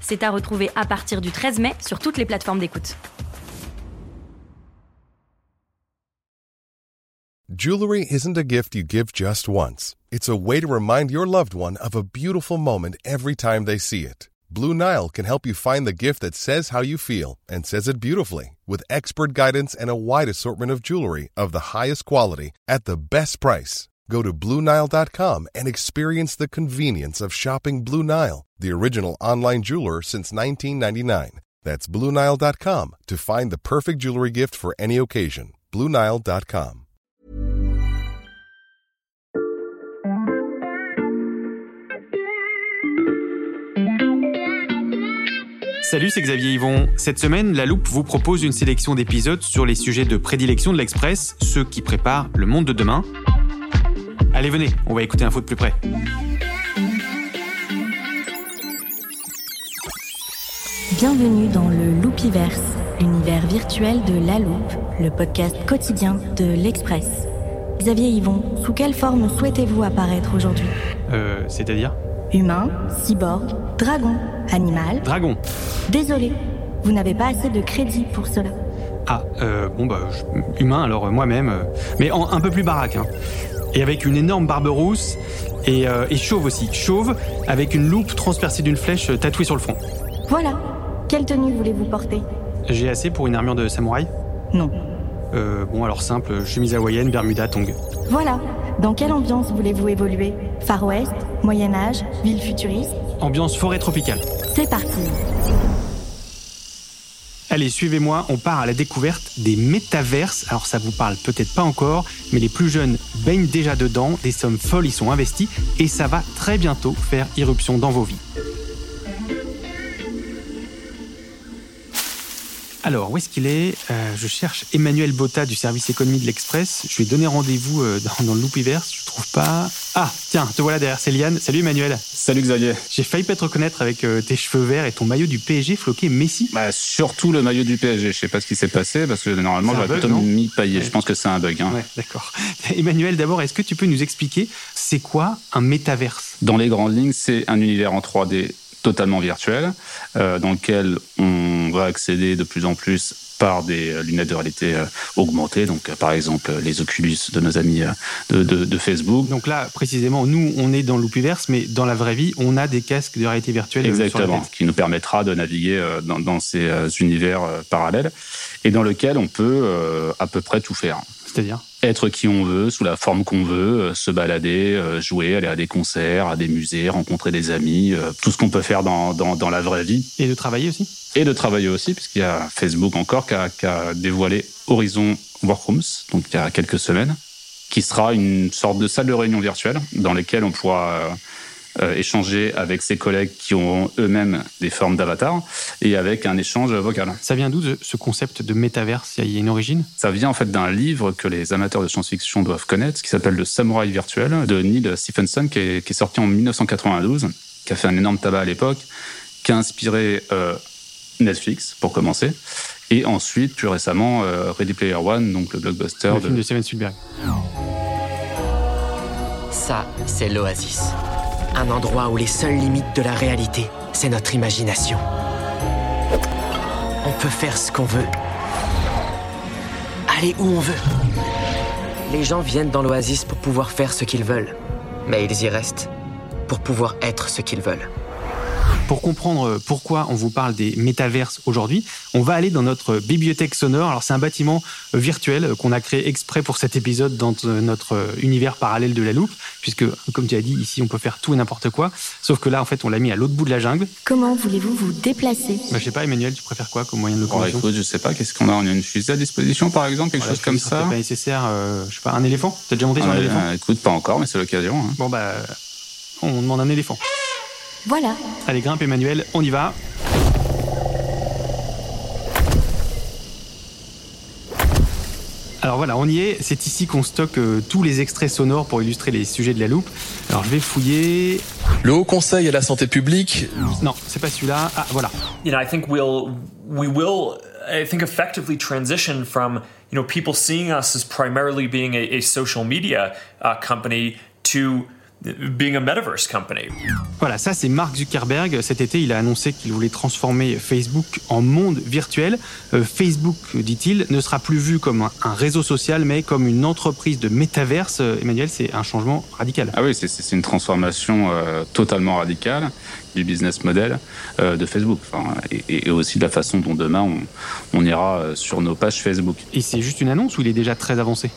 C'est à retrouver à partir du 13 mai sur toutes les plateformes d'écoute. Jewelry isn't a gift you give just once. It's a way to remind your loved one of a beautiful moment every time they see it. Blue Nile can help you find the gift that says how you feel and says it beautifully with expert guidance and a wide assortment of jewelry of the highest quality at the best price. Go to BlueNile.com and experience the convenience of shopping Blue Nile, the original online jeweler since 1999. That's BlueNile.com to find the perfect jewelry gift for any occasion. BlueNile.com. Salut, c'est Xavier Yvon. Cette semaine, La Loupe vous propose une sélection d'épisodes sur les sujets de prédilection de l'Express, ceux qui préparent le monde de demain. Allez, venez, on va écouter l'info de plus près. Bienvenue dans le Loupiverse, l'univers virtuel de La Loupe, le podcast quotidien de l'Express. Xavier Yvon, sous quelle forme souhaitez-vous apparaître aujourd'hui? Euh, c'est-à-dire? Humain, cyborg, dragon, animal Dragon. Désolé, vous n'avez pas assez de crédit pour cela. Ah, euh, bon bah, je- humain, alors euh, moi-même, euh, mais en, un peu plus baraque. Hein. Et avec une énorme barbe rousse, et, euh, et chauve aussi. Chauve, avec une loupe transpercée d'une flèche euh, tatouée sur le front. Voilà. Quelle tenue voulez-vous porter? J'ai assez pour une armure de samouraï? Non. euh, Bon, alors simple, chemise hawaïenne, bermuda, tongue. Voilà. Dans quelle ambiance voulez-vous évoluer? Far West, Moyen Âge, ville futuriste? Ambiance forêt tropicale. C'est parti. Allez, suivez-moi, on part à la découverte des métaverses. Alors ça vous parle peut-être pas encore, mais les plus jeunes baignent déjà dedans, des sommes folles y sont investies, et ça va très bientôt faire irruption dans vos vies. Alors, où est-ce qu'il est, Euh, Je cherche Emmanuel Botta du service économie de l'Express. Je lui ai donné rendez-vous euh, dans, dans le Loupiverse. Je trouve pas. Ah, tiens, te voilà derrière Céliane. Salut Emmanuel. Salut Xavier. J'ai failli pas te reconnaître avec euh, tes cheveux verts et ton maillot du PSG floqué Messi. Bah, surtout le maillot du PSG. Je sais pas ce qui s'est passé parce que normalement j'aurais plutôt mis paillé. Ouais. Je pense que c'est un bug. hein. Ouais, d'accord. Emmanuel, d'abord, est-ce que tu peux nous expliquer c'est quoi un métaverse? Dans les grandes lignes, c'est un univers en 3D totalement virtuel euh, dans lequel on va accéder de plus en plus par des euh, lunettes de réalité euh, augmentée, donc euh, par exemple les Oculus de nos amis de, de- de Facebook. Donc là, précisément, nous, on est dans Loupiverse, mais dans la vraie vie, on a des casques de réalité virtuelle Exactement, qui nous permettra de naviguer dans, dans ces univers parallèles et dans lequel on peut euh, à peu près tout faire. C'est-à-dire? Être qui on veut, sous la forme qu'on veut, euh, se balader, euh, jouer, aller à des concerts, à des musées, rencontrer des amis, euh, tout ce qu'on peut faire dans, dans, dans la vraie vie. Et de travailler aussi Et de travailler aussi, puisqu'il y a Facebook encore qui a, qui a dévoilé Horizon Workrooms, donc il y a quelques semaines, qui sera une sorte de salle de réunion virtuelle dans laquelle on pourra euh, échanger avec ses collègues qui ont eux-mêmes des formes d'avatar et avec un échange vocal. Ça vient d'où ce concept de métaverse? Il y a une origine? Ça vient en fait d'un livre que les amateurs de science-fiction doivent connaître, qui s'appelle Le Samouraï virtuel de Neil Stephenson, qui est, qui est sorti en 1992, qui a fait un énorme tabac à l'époque, qui a inspiré euh, Netflix pour commencer, et ensuite plus récemment euh, Ready Player One, donc le blockbuster Le de, film de Steven Spielberg. Ça, c'est l'oasis. Un endroit où les seules limites de la réalité, c'est notre imagination. On peut faire ce qu'on veut. Aller où on veut. Les gens viennent dans l'oasis pour pouvoir faire ce qu'ils veulent. Mais ils y restent pour pouvoir être ce qu'ils veulent. Pour comprendre euh, pourquoi on vous parle des métaverses aujourd'hui, on va aller dans notre bibliothèque sonore. Alors c'est un bâtiment euh, virtuel euh, qu'on a créé exprès pour cet épisode dans notre univers parallèle de la loupe, puisque comme tu as dit, ici on peut faire tout et n'importe quoi. Sauf que là en fait on l'a mis à l'autre bout de la jungle. Comment voulez-vous vous déplacer? Bah, je sais pas Emmanuel, tu préfères quoi comme moyen de locomotion? Écoute, je sais pas, qu'est-ce qu'on a? On a une fusée à disposition, par exemple, quelque Voilà, chose comme ça pas nécessaire, euh, je sais pas, un éléphant? T'as déjà monté sur un éléphant? Écoute, pas encore, mais c'est l'occasion. hein. Bon bah on demande un éléphant. Voilà. Allez, grimpe Emmanuel, on y va. Alors voilà, on y est. C'est ici qu'on stocke euh, tous les extraits sonores pour illustrer les sujets de la loupe. Alors je vais fouiller. Le Haut Conseil à la santé publique. Non, c'est pas celui-là. Ah, voilà. You know, I think we'll, we will, I think effectively transition from, you know, people seeing us as primarily being a, a social media uh, company to being a metaverse company. Voilà, ça c'est Mark Zuckerberg. Cet été, il a annoncé qu'il voulait transformer Facebook en monde virtuel. Euh, Facebook, dit-il, ne sera plus vu comme un, un, réseau social, mais comme une entreprise de métaverse. Euh, Emmanuel, c'est un changement radical. Ah oui, c'est une transformation euh, totalement radicale du business model euh, de Facebook enfin, et, et, aussi de la façon dont demain on, on ira sur nos pages Facebook. Et c'est juste une annonce ou il est déjà très avancé?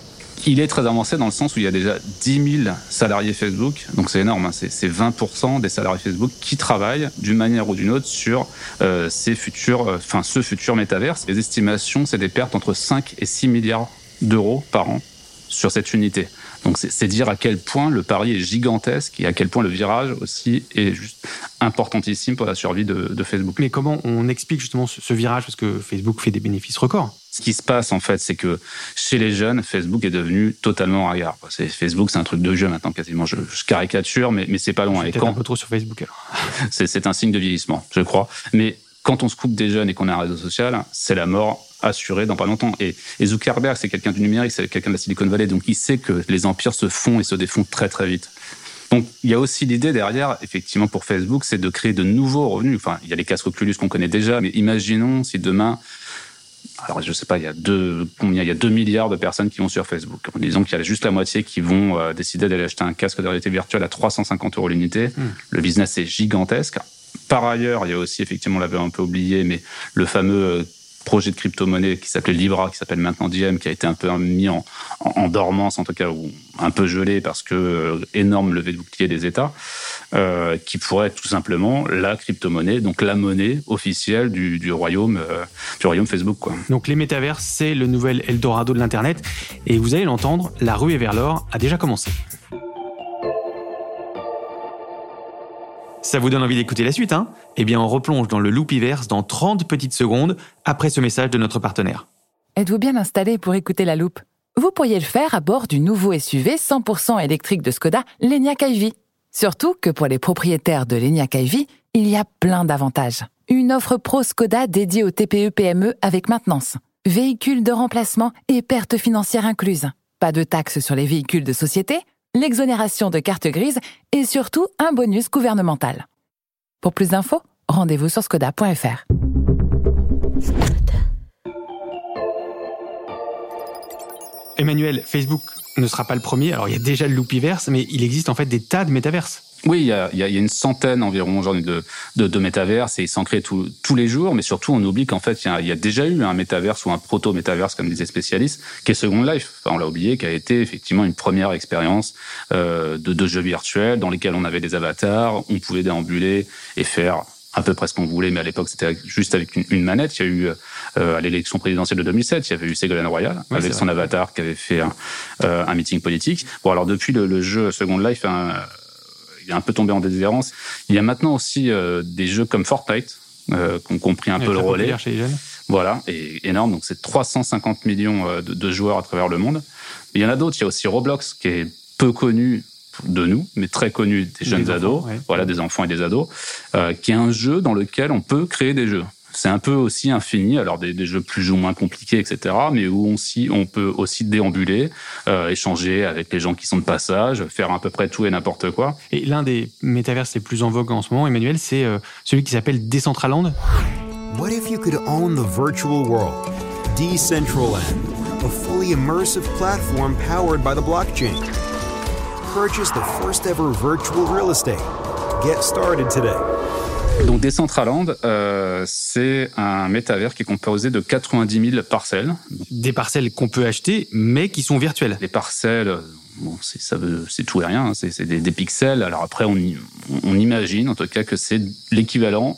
Il est très avancé dans le sens où il y a déjà 10 000 salariés Facebook, donc c'est énorme, hein, c'est 20% des salariés Facebook qui travaillent d'une manière ou d'une autre sur euh, ces futurs, euh, enfin ce futur métaverse. Les estimations, c'est des pertes entre 5 et 6 milliards d'euros par an sur cette unité. Donc c'est dire à quel point le pari est gigantesque et à quel point le virage aussi est juste importantissime pour la survie de, de Facebook. Mais comment on explique justement ce, ce, virage? Parce que Facebook fait des bénéfices records Ce qui se passe en fait, c'est que chez les jeunes, Facebook est devenu totalement ringard. Facebook, c'est un truc de jeu maintenant quasiment. Je, je caricature, mais, mais c'est pas loin. Je et quand un peu trop sur Facebook alors. c'est un signe de vieillissement, je crois. Mais quand on se coupe des jeunes et qu'on a un réseau social, c'est la mort assurée dans pas longtemps. Et, et Zuckerberg, c'est quelqu'un du numérique, c'est quelqu'un de la Silicon Valley, donc il sait que les empires se font et se défont très très vite. Donc il y a aussi l'idée derrière, effectivement, pour Facebook, c'est de créer de nouveaux revenus. Enfin, il y a les casques Oculus qu'on connaît déjà, mais imaginons si demain, alors je sais pas, il y a deux, combien, il y a 2 milliards de personnes qui vont sur Facebook. Disons qu'il y a juste la moitié qui vont euh, décider d'aller acheter un casque de réalité virtuelle à 350 euros l'unité. Mmh. Le business est gigantesque. Par ailleurs, il y a aussi, effectivement, on l'avait un peu oublié, mais le fameux projet de crypto-monnaie qui s'appelait Libra, qui s'appelle maintenant Diem, qui a été un peu mis en, dormance, en tout cas, ou un peu gelé parce que euh, énorme levée de bouclier des États, euh, qui pourrait être tout simplement la crypto-monnaie, donc la monnaie officielle du, royaume, euh, du royaume Facebook. Donc les métavers, c'est le nouvel Eldorado de l'Internet, et vous allez l'entendre, la ruée vers l'or a déjà commencé. Ça vous donne envie d'écouter la suite, hein? Eh bien, on replonge dans le Loupiverse dans 30 petites secondes après ce message de notre partenaire. Êtes-vous bien installé pour écouter la loupe? Vous pourriez le faire à bord du nouveau SUV 100% électrique de Skoda, l'Enyaq iV. Surtout que pour les propriétaires de l'Enyaq iV, il y a plein d'avantages. Une offre pro Skoda dédiée aux TPE-PME avec maintenance, véhicules de remplacement et pertes financières incluses. Pas de taxes sur les véhicules de société l'exonération de carte grise et surtout un bonus gouvernemental. Pour plus d'infos, rendez-vous sur skoda.fr. Emmanuel, Facebook ne sera pas le premier. Alors il y a déjà le Loupiverse, mais il existe en fait des tas de métaverses. Oui, il y, a, il y a une centaine environ aujourd'hui de, de, de métaverses et ils s'en créent tout, tous les jours, mais surtout on oublie qu'en fait il y, a, il y, a, déjà eu un métaverse ou un proto-métaverse comme disaient spécialistes, qui est Second Life. Enfin, on l'a oublié, qui a été effectivement une première expérience euh, de, de jeux virtuels dans lesquels on avait des avatars, on pouvait déambuler et faire à peu près ce qu'on voulait, mais à l'époque c'était juste avec une, une, manette. Il y a eu euh, à l'élection présidentielle de 2007, il y avait eu Ségolène Royal avec son avatar qui avait fait un, euh, un meeting politique. Bon alors depuis le, le jeu Second Life. Un, il est un peu tombé en déshérence. Il y a maintenant aussi euh, des jeux comme Fortnite euh, qui ont compris un Et peu le relais. Chez les jeunes. Voilà, et énorme. Donc c'est 350 millions euh, de, de, joueurs à travers le monde. il y en a d'autres. Il y a aussi Roblox qui est peu connu de nous, mais très connu des jeunes des ados, ouais. voilà, des enfants et des ados, euh, qui est un jeu dans lequel on peut créer des jeux c'est un peu aussi infini, alors des, des, jeux plus ou moins compliqués, etc., mais où on, si, on peut aussi déambuler, euh, échanger avec les gens qui sont de passage, faire à peu près tout et n'importe quoi. Et l'un des métaverses les plus en vogue en ce moment, Emmanuel, c'est euh, celui qui s'appelle Decentraland. What if you could own the virtual world? Decentraland, a fully immersive platform powered by the blockchain? Purchase the first ever virtual real estate. Get started today. Donc Decentraland, euh, c'est un métavers qui est composé de 90 000 parcelles. Des parcelles qu'on peut acheter, mais qui sont virtuelles. Les parcelles, bon, c'est tout et rien. Hein, c'est des, des, pixels. Alors après, on, on imagine en tout cas que c'est l'équivalent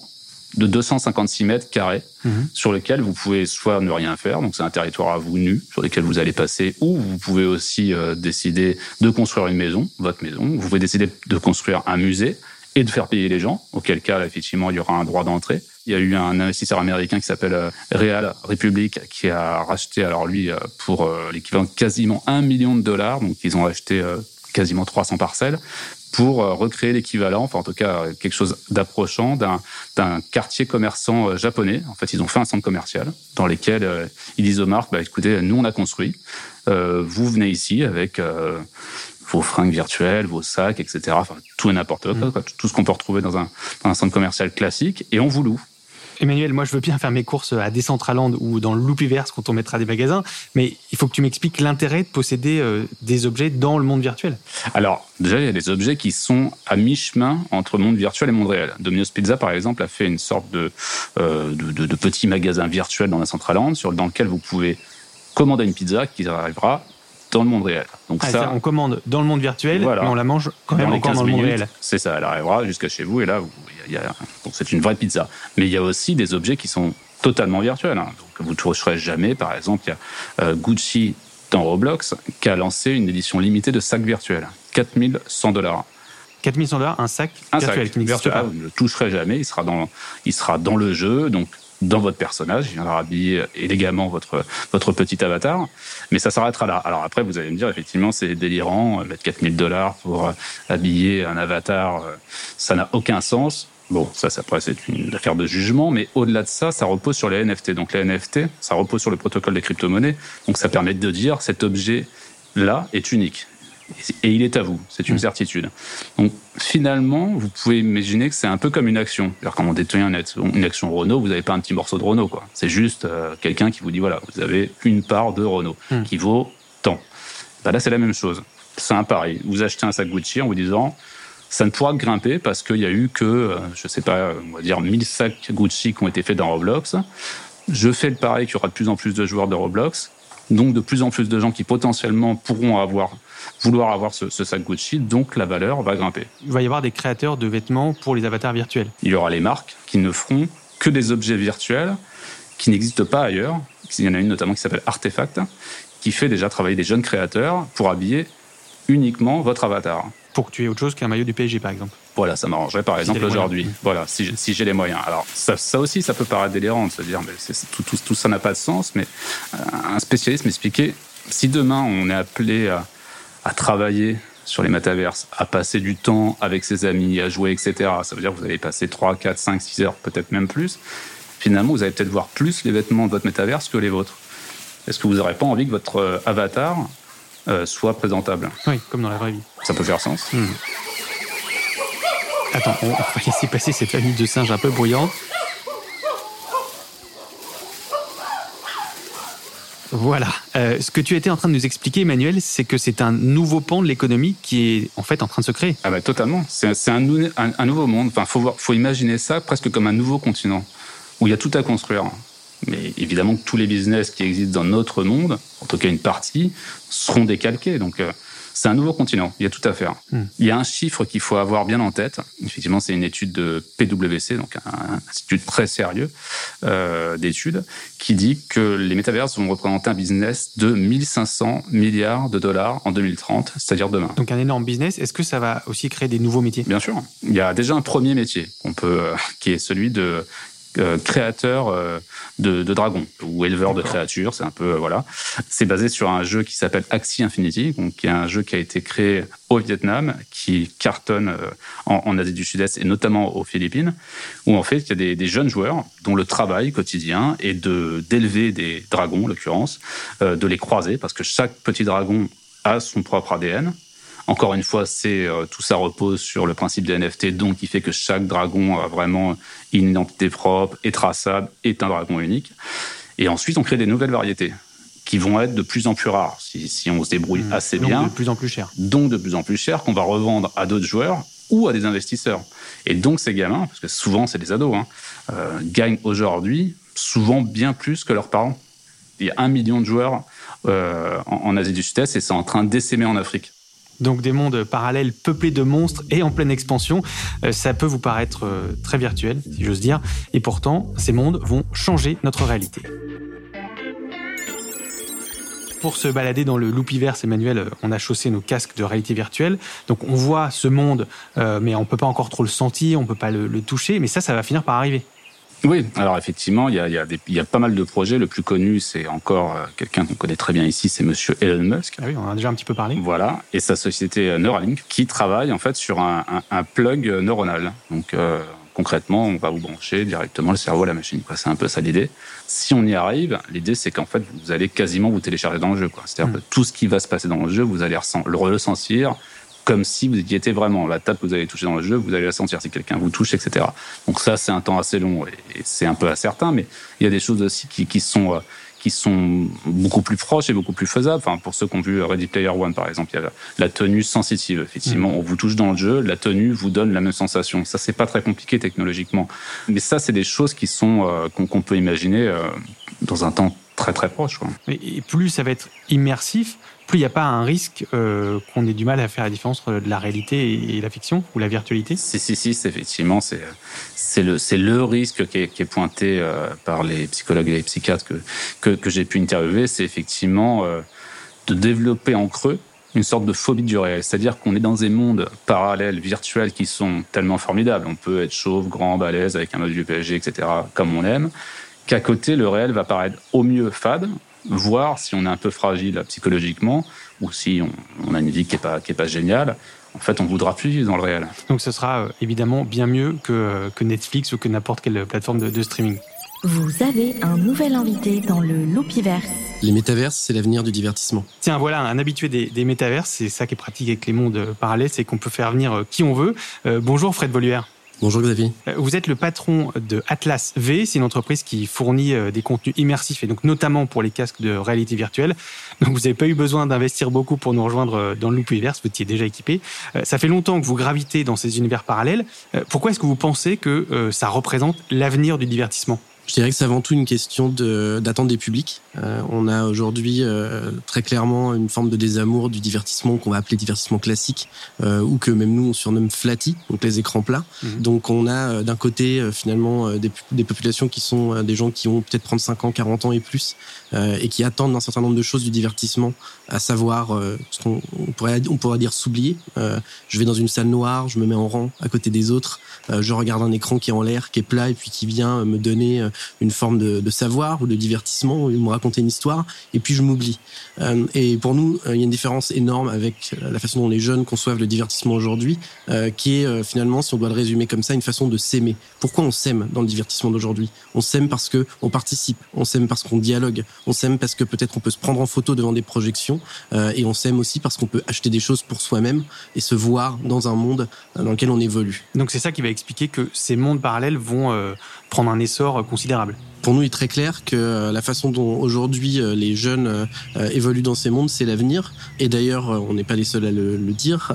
de 256 mètres carrés mmh. sur lequel vous pouvez soit ne rien faire, donc c'est un territoire à vous nu sur lequel vous allez passer, ou vous pouvez aussi euh, décider de construire une maison, votre maison. Vous pouvez décider de construire un musée et de faire payer les gens, auquel cas, effectivement, il y aura un droit d'entrée. Il y a eu un investisseur américain qui s'appelle euh, Real Republic qui a racheté, alors lui, euh, pour euh, l'équivalent de quasiment un million de dollars. Donc, ils ont acheté quasiment 300 parcelles pour recréer l'équivalent, enfin en tout cas quelque chose d'approchant d'un quartier commerçant japonais. En fait, ils ont fait un centre commercial dans lequel ils disent aux marques, bah, écoutez, nous on a construit, vous venez ici avec vos fringues virtuelles, vos sacs, etc. Enfin, tout et n'importe quoi, mmh. tout ce qu'on peut retrouver dans un, dans un centre commercial classique, et on vous loue. Emmanuel, moi je veux bien faire mes courses à Decentraland ou dans le Loopyverse quand on mettra des magasins, mais il faut que tu m'expliques l'intérêt de posséder euh, des objets dans le monde virtuel. Alors, déjà, il y a des objets qui sont à mi-chemin entre monde virtuel et monde réel. Domino's Pizza, par exemple, a fait une sorte de, euh, de, de, petit magasin virtuel dans la Decentraland sur, dans lequel vous pouvez commander une pizza qui arrivera dans le monde réel. Donc ah, ça, on commande dans le monde virtuel, mais on la mange quand même encore dans le monde réel. C'est ça, elle arrivera jusqu'à chez vous et là, c'est une vraie pizza. Mais il y a aussi des objets qui sont totalement virtuels. Hein. Donc vous ne trouverez jamais, par exemple, il y a euh, Gucci dans Roblox qui a lancé une édition limitée de sacs virtuels, 4100 dollars. 4100 dollars, un sac virtuel qui n'existe pas. Vous ne le toucherez jamais, il sera dans, il sera dans le jeu, donc dans votre personnage, il viendra habiller élégamment votre, votre petit avatar, mais ça s'arrêtera là. Alors après, vous allez me dire, effectivement, c'est délirant, mettre 4000 dollars pour euh, habiller un avatar, euh, ça n'a aucun sens. Bon, ça, ça après, c'est une affaire de jugement, mais au-delà de ça, ça repose sur les NFT. Donc les NFT, ça repose sur le protocole des crypto-monnaies, donc ça permet de dire cet objet-là est unique et il est à vous. C'est une mm. certitude. Donc finalement, vous pouvez imaginer que c'est un peu comme une action. C'est-à-dire quand on détient une action Renault, vous n'avez pas un petit morceau de Renault, quoi. C'est juste euh, quelqu'un qui vous dit voilà, vous avez une part de Renault mm. qui vaut tant. Bah là, c'est la même chose. C'est un pari. Vous achetez un sac Gucci en vous disant ça ne pourra que grimper parce qu'il y a eu que, euh, je sais pas, on va dire 1000 sacs Gucci qui ont été faits dans Roblox. Je fais le pari qu'il y aura de plus en plus de joueurs de Roblox, donc de plus en plus de gens qui potentiellement pourront avoir vouloir avoir ce, sac Gucci, donc la valeur va grimper. Il va y avoir des créateurs de vêtements pour les avatars virtuels. Il y aura les marques qui ne feront que des objets virtuels qui n'existent pas ailleurs. Il y en a une notamment qui s'appelle Artefact, qui fait déjà travailler des jeunes créateurs pour habiller uniquement votre avatar. Pour que tu aies autre chose qu'un maillot du PSG, par exemple. Voilà, ça m'arrangerait par exemple aujourd'hui. Voilà, si, j'ai les moyens. Alors ça, aussi, ça peut paraître délirant de se dire, mais tout, tout, tout, ça n'a pas de sens. Mais euh, un spécialiste m'expliquait, si demain on est appelé à, à travailler sur les métaverses, à passer du temps avec ses amis, à jouer, etc. Ça veut dire que vous allez passer 3, 4, 5, 6 heures, peut-être même plus. Finalement, vous allez peut-être voir plus les vêtements de votre métaverse que les vôtres. Est-ce que vous n'aurez pas envie que votre euh, avatar euh, soit présentable Oui, comme dans la vraie vie. Ça peut faire sens. Hmm. Attends, on va laisser passer cette famille de singes un peu bruyante. Voilà. Euh, ce que tu étais en train de nous expliquer, Emmanuel, c'est que c'est un nouveau pan de l'économie qui est en fait en train de se créer. Ah bah totalement. C'est un, un, nouveau monde. Enfin, faut, faut imaginer ça presque comme un nouveau continent où il y a tout à construire. Mais évidemment que tous les business qui existent dans notre monde, en tout cas une partie, seront décalqués. Donc euh, c'est un nouveau continent. Il y a tout à faire. Hmm. Il y a un chiffre qu'il faut avoir bien en tête. Effectivement, c'est une étude de PwC, donc un, institut très sérieux euh, d'études, qui dit que les métaverses vont représenter un business de 1500 milliards de dollars en 2030, c'est-à-dire demain. Donc un énorme business. Est-ce que ça va aussi créer des nouveaux métiers? Bien sûr. Il y a déjà un premier métier qu'on peut, euh, qui est celui de euh, créateur euh, de, de, dragons ou éleveur de créatures. C'est un peu euh, voilà. C'est basé sur un jeu qui s'appelle Axie Infinity, donc qui est un jeu qui a été créé au Vietnam, qui cartonne en, en Asie du Sud-Est et notamment aux Philippines, où en fait il y a des, des jeunes joueurs dont le travail quotidien est de d'élever des dragons, en l'occurrence, de les croiser parce que chaque petit dragon a son propre ADN encore une fois, c'est euh, tout ça repose sur le principe des NFT, donc qui fait que chaque dragon a vraiment une identité propre, est traçable, est un dragon unique. Et ensuite, on crée des nouvelles variétés qui vont être de plus en plus rares si, si on se débrouille mmh. assez donc bien. de plus en plus cher. Donc de plus en plus cher qu'on va revendre à d'autres joueurs ou à des investisseurs. Et donc ces gamins, parce que souvent c'est des ados, hein, euh, gagnent aujourd'hui souvent bien plus que leurs parents. Il y a un million de joueurs euh, en, en Asie du Sud-Est et c'est en train d'essaimer en Afrique. Donc des mondes parallèles peuplés de monstres et en pleine expansion. Euh, ça peut vous paraître euh, très virtuel, si j'ose dire. Et pourtant, ces mondes vont changer notre réalité. Pour se balader dans le Loopyverse, Emmanuel, euh, on a chaussé nos casques de réalité virtuelle. Donc on voit ce monde, mais on peut pas encore trop le sentir, on peut pas le, le toucher. Mais ça, ça va finir par arriver. Oui, alors effectivement, il y a, y, a y a, pas mal de projets. Le plus connu, c'est encore euh, quelqu'un qu'on connaît très bien ici, c'est Monsieur Elon Musk. Ah oui, on en a déjà un petit peu parlé. Voilà, et sa société euh, Neuralink, qui travaille en fait sur un, un, un plug neuronal. Donc euh, concrètement, on va vous brancher directement le cerveau à la machine. C'est un peu ça l'idée. Si on y arrive, l'idée c'est qu'en fait, vous allez quasiment vous télécharger dans le jeu. C'est-à-dire mmh. que tout ce qui va se passer dans le jeu, vous allez le ressentir comme si vous y étiez vraiment. La table que vous allez toucher dans le jeu, vous allez la sentir si quelqu'un vous touche, etc. Donc ça, c'est un temps assez long et c'est un peu incertain, mais il y a des choses aussi qui, qui sont qui sont beaucoup plus proches et beaucoup plus faisables. Enfin, pour ceux qui ont vu Ready Player One, par exemple, il y a la tenue sensitive. Effectivement, mmh. on vous touche dans le jeu, la tenue vous donne la même sensation. Ça, c'est pas très compliqué technologiquement, mais ça, c'est des choses qui sont euh, qu'on peut imaginer euh, dans un temps très très proche. Quoi. Et plus ça va être immersif, plus il n'y a pas un risque euh, qu'on ait du mal à faire la différence entre la réalité et la fiction ou la virtualité? Si, si, si, effectivement, c'est, c'est, le, c'est le risque qui est, qui est pointé euh, par les psychologues et les psychiatres que, que, que j'ai pu interviewer, c'est effectivement euh, de développer en creux une sorte de phobie du réel. C'est-à-dire qu'on est dans des mondes parallèles, virtuels, qui sont tellement formidables. On peut être chauve, grand, balèze, avec un mode du PSG, etc., comme on aime, qu'à côté, le réel va paraître au mieux fade, voir si on est un peu fragile psychologiquement ou si on, a une vie qui n'est pas, qui est pas géniale. En fait, on voudra plus vivre dans le réel. Donc, ce sera euh, évidemment bien mieux que, euh, que Netflix ou que n'importe quelle plateforme de, de, streaming. Vous avez un nouvel invité dans le Loupiverse. Les métaverses, c'est l'avenir du divertissement. Tiens, voilà, un habitué des, des métaverses, c'est ça qui est pratique avec les mondes parallèles, c'est qu'on peut faire venir qui on veut. Euh, bonjour Fred Voluère. Bonjour Xavier. Euh, vous êtes le patron de Atlas V, c'est une entreprise qui fournit euh, des contenus immersifs et donc notamment pour les casques de réalité virtuelle. Donc vous n'avez pas eu besoin d'investir beaucoup pour nous rejoindre euh, dans le Loop Universe, vous étiez déjà équipé. Ça fait longtemps que vous gravitez dans ces univers parallèles. Pourquoi est-ce que vous pensez que ça représente l'avenir du divertissement? Je dirais que c'est avant tout une question d'attente des publics. Euh, on a aujourd'hui euh, très clairement une forme de désamour du divertissement qu'on va appeler divertissement classique, euh, ou que même nous on surnomme flatty, donc les écrans plats. Mhm. Donc on a euh, d'un côté euh, finalement des, des, populations qui sont des gens qui ont peut-être 35 ans, 40 ans et plus, et qui attendent un certain nombre de choses du divertissement, à savoir ce qu'on pourrait, on pourrait dire s'oublier. je vais dans une salle noire, je me mets en rang à côté des autres, je regarde un écran qui est en l'air, qui est plat et puis qui vient me donner une forme de, savoir ou de divertissement, ou me raconter une histoire, et puis je m'oublie. Euh, et pour nous, euh, il y a une différence énorme avec euh, la façon dont les jeunes conçoivent le divertissement aujourd'hui, qui est finalement, si on doit le résumer comme ça, une façon de s'aimer. Pourquoi on s'aime dans le divertissement d'aujourd'hui? On s'aime parce que on participe, on s'aime parce qu'on dialogue, on s'aime parce que peut-être on peut se prendre en photo devant des projections, et on s'aime aussi parce qu'on peut acheter des choses pour soi-même et se voir dans un monde dans lequel on évolue. Donc c'est ça qui va expliquer que ces mondes parallèles vont prendre un essor considérable pour nous, il est très clair que euh, la façon dont aujourd'hui euh, les jeunes euh, évoluent dans ces mondes, c'est l'avenir. Et d'ailleurs, on n'est pas les seuls à le, le dire.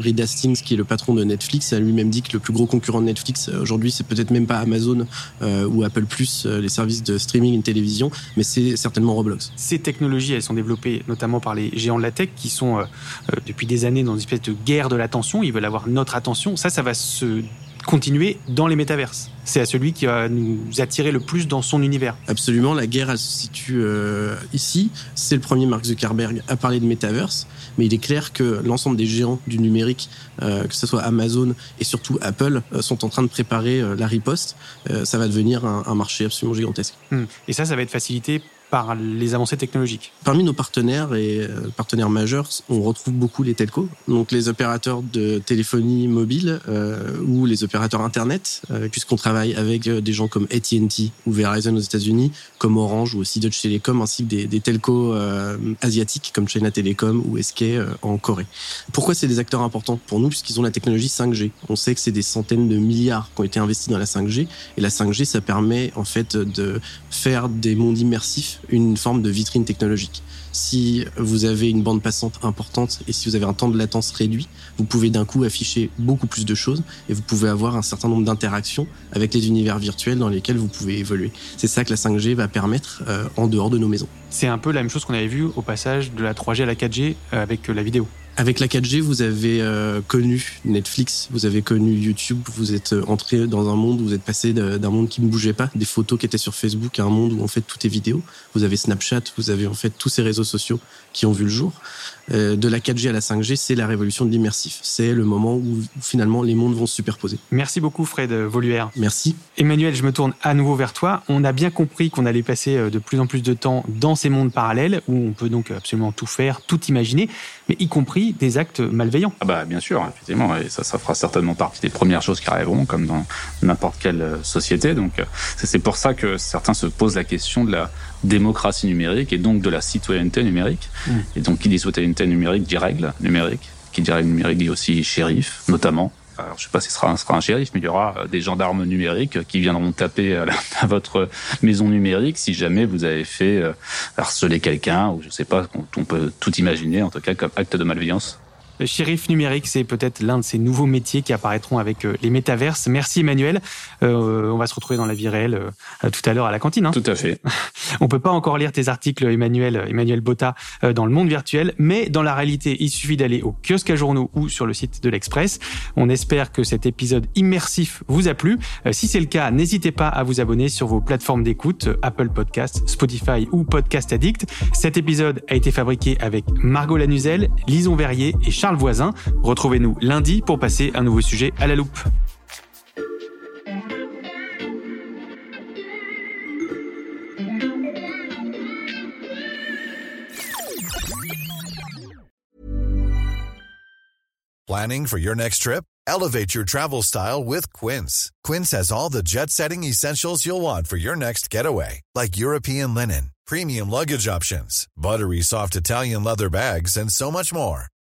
Reed Hastings, qui est le patron de Netflix, a lui-même dit que le plus gros concurrent de Netflix aujourd'hui, c'est peut-être même pas Amazon ou Apple Plus, les services de streaming et de télévision, mais c'est certainement Roblox. Ces technologies, elles sont développées notamment par les géants de la tech qui sont depuis des années dans une espèce de guerre de l'attention. Ils veulent avoir notre attention. Ça, ça va se continuer dans les métaverses. C'est à celui qui va nous attirer le plus dans son univers. Absolument, la guerre elle se situe euh, ici. C'est le premier Mark Zuckerberg à parler de métaverse, mais il est clair que l'ensemble des géants du numérique, euh, que ce soit Amazon et surtout Apple, euh, sont en train de préparer la riposte. Ça va devenir un, un marché absolument gigantesque. Mmh. Et ça, ça va être facilité par les avancées technologiques Parmi nos partenaires et euh, partenaires majeurs, on retrouve beaucoup les telcos, donc les opérateurs de téléphonie mobile euh, ou les opérateurs Internet, euh, puisqu'on travaille avec euh, des gens comme AT&T ou Verizon aux États-Unis, comme Orange ou aussi Deutsche Telekom, ainsi que des, des telcos euh, asiatiques comme China Telecom ou SK euh, en Corée. Pourquoi c'est des acteurs importants pour nous? Puisqu'ils ont la technologie 5G. On sait que c'est des centaines de milliards qui ont été investis dans la 5G, et la 5G, ça permet en fait de faire des mondes immersifs une forme de vitrine technologique. Si vous avez une bande passante importante et si vous avez un temps de latence réduit, vous pouvez d'un coup afficher beaucoup plus de choses et vous pouvez avoir un certain nombre d'interactions avec les univers virtuels dans lesquels vous pouvez évoluer. C'est ça que la 5G va permettre euh, en dehors de nos maisons. C'est un peu la même chose qu'on avait vu au passage de la 3G à la 4G euh, avec la vidéo. Avec la 4G, vous avez euh, connu Netflix, vous avez connu YouTube, vous êtes euh, entré dans un monde où vous êtes passé d'un monde qui ne bougeait pas, des photos qui étaient sur Facebook, à un monde où en fait tout est vidéo. Vous avez Snapchat, vous avez en fait tous ces réseaux sociaux qui ont vu le jour. Euh, de la 4G à la 5G, c'est la révolution de l'immersif. C'est le moment où finalement les mondes vont se superposer. Merci beaucoup Fred Voluère. Merci. Emmanuel, je me tourne à nouveau vers toi. On a bien compris qu'on allait passer euh, de plus en plus de temps dans ces mondes parallèles où on peut donc absolument tout faire, tout imaginer, mais y compris des actes malveillants. Ah bah bien sûr, effectivement, et ça, ça fera certainement partie des premières choses qui arriveront, comme dans n'importe quelle euh, société. Donc c'est pour ça que certains se posent la question de la démocratie numérique et donc de la citoyenneté numérique. Mmh. Et donc qui dit citoyenneté numérique dit règle numérique. Qui dit règle numérique dit aussi shérif, notamment. Alors, je sais pas si ce sera, sera un shérif, mais il y aura euh, des gendarmes numériques qui viendront taper à, votre maison numérique si jamais vous avez fait euh, harceler quelqu'un ou je sais pas, on peut tout imaginer en tout cas comme acte de malveillance le shérif numérique, c'est peut-être l'un de ces nouveaux métiers qui apparaîtront avec euh, les métaverses. Merci Emmanuel. Euh, on va se retrouver dans la vie réelle euh, tout à l'heure à la cantine. Hein. Tout à fait. on peut pas encore lire tes articles, Emmanuel, Emmanuel Botta, dans le monde virtuel, mais dans la réalité, il suffit d'aller au kiosque à journaux ou sur le site de l'Express. On espère que cet épisode immersif vous a plu. si c'est le cas, n'hésitez pas à vous abonner sur vos plateformes d'écoute, Apple Podcasts, Spotify ou Podcast Addict. Cet épisode a été fabriqué avec Margot Lanuzel, Lison Verrier et Charles Charles Voisin. Retrouvez-nous lundi pour passer un nouveau sujet à la loupe. Planning for your next trip? Elevate your travel style with Quince. Quince has all the jet-setting essentials you'll want for your next getaway, like European linen, premium luggage options, buttery soft Italian leather bags, and so much more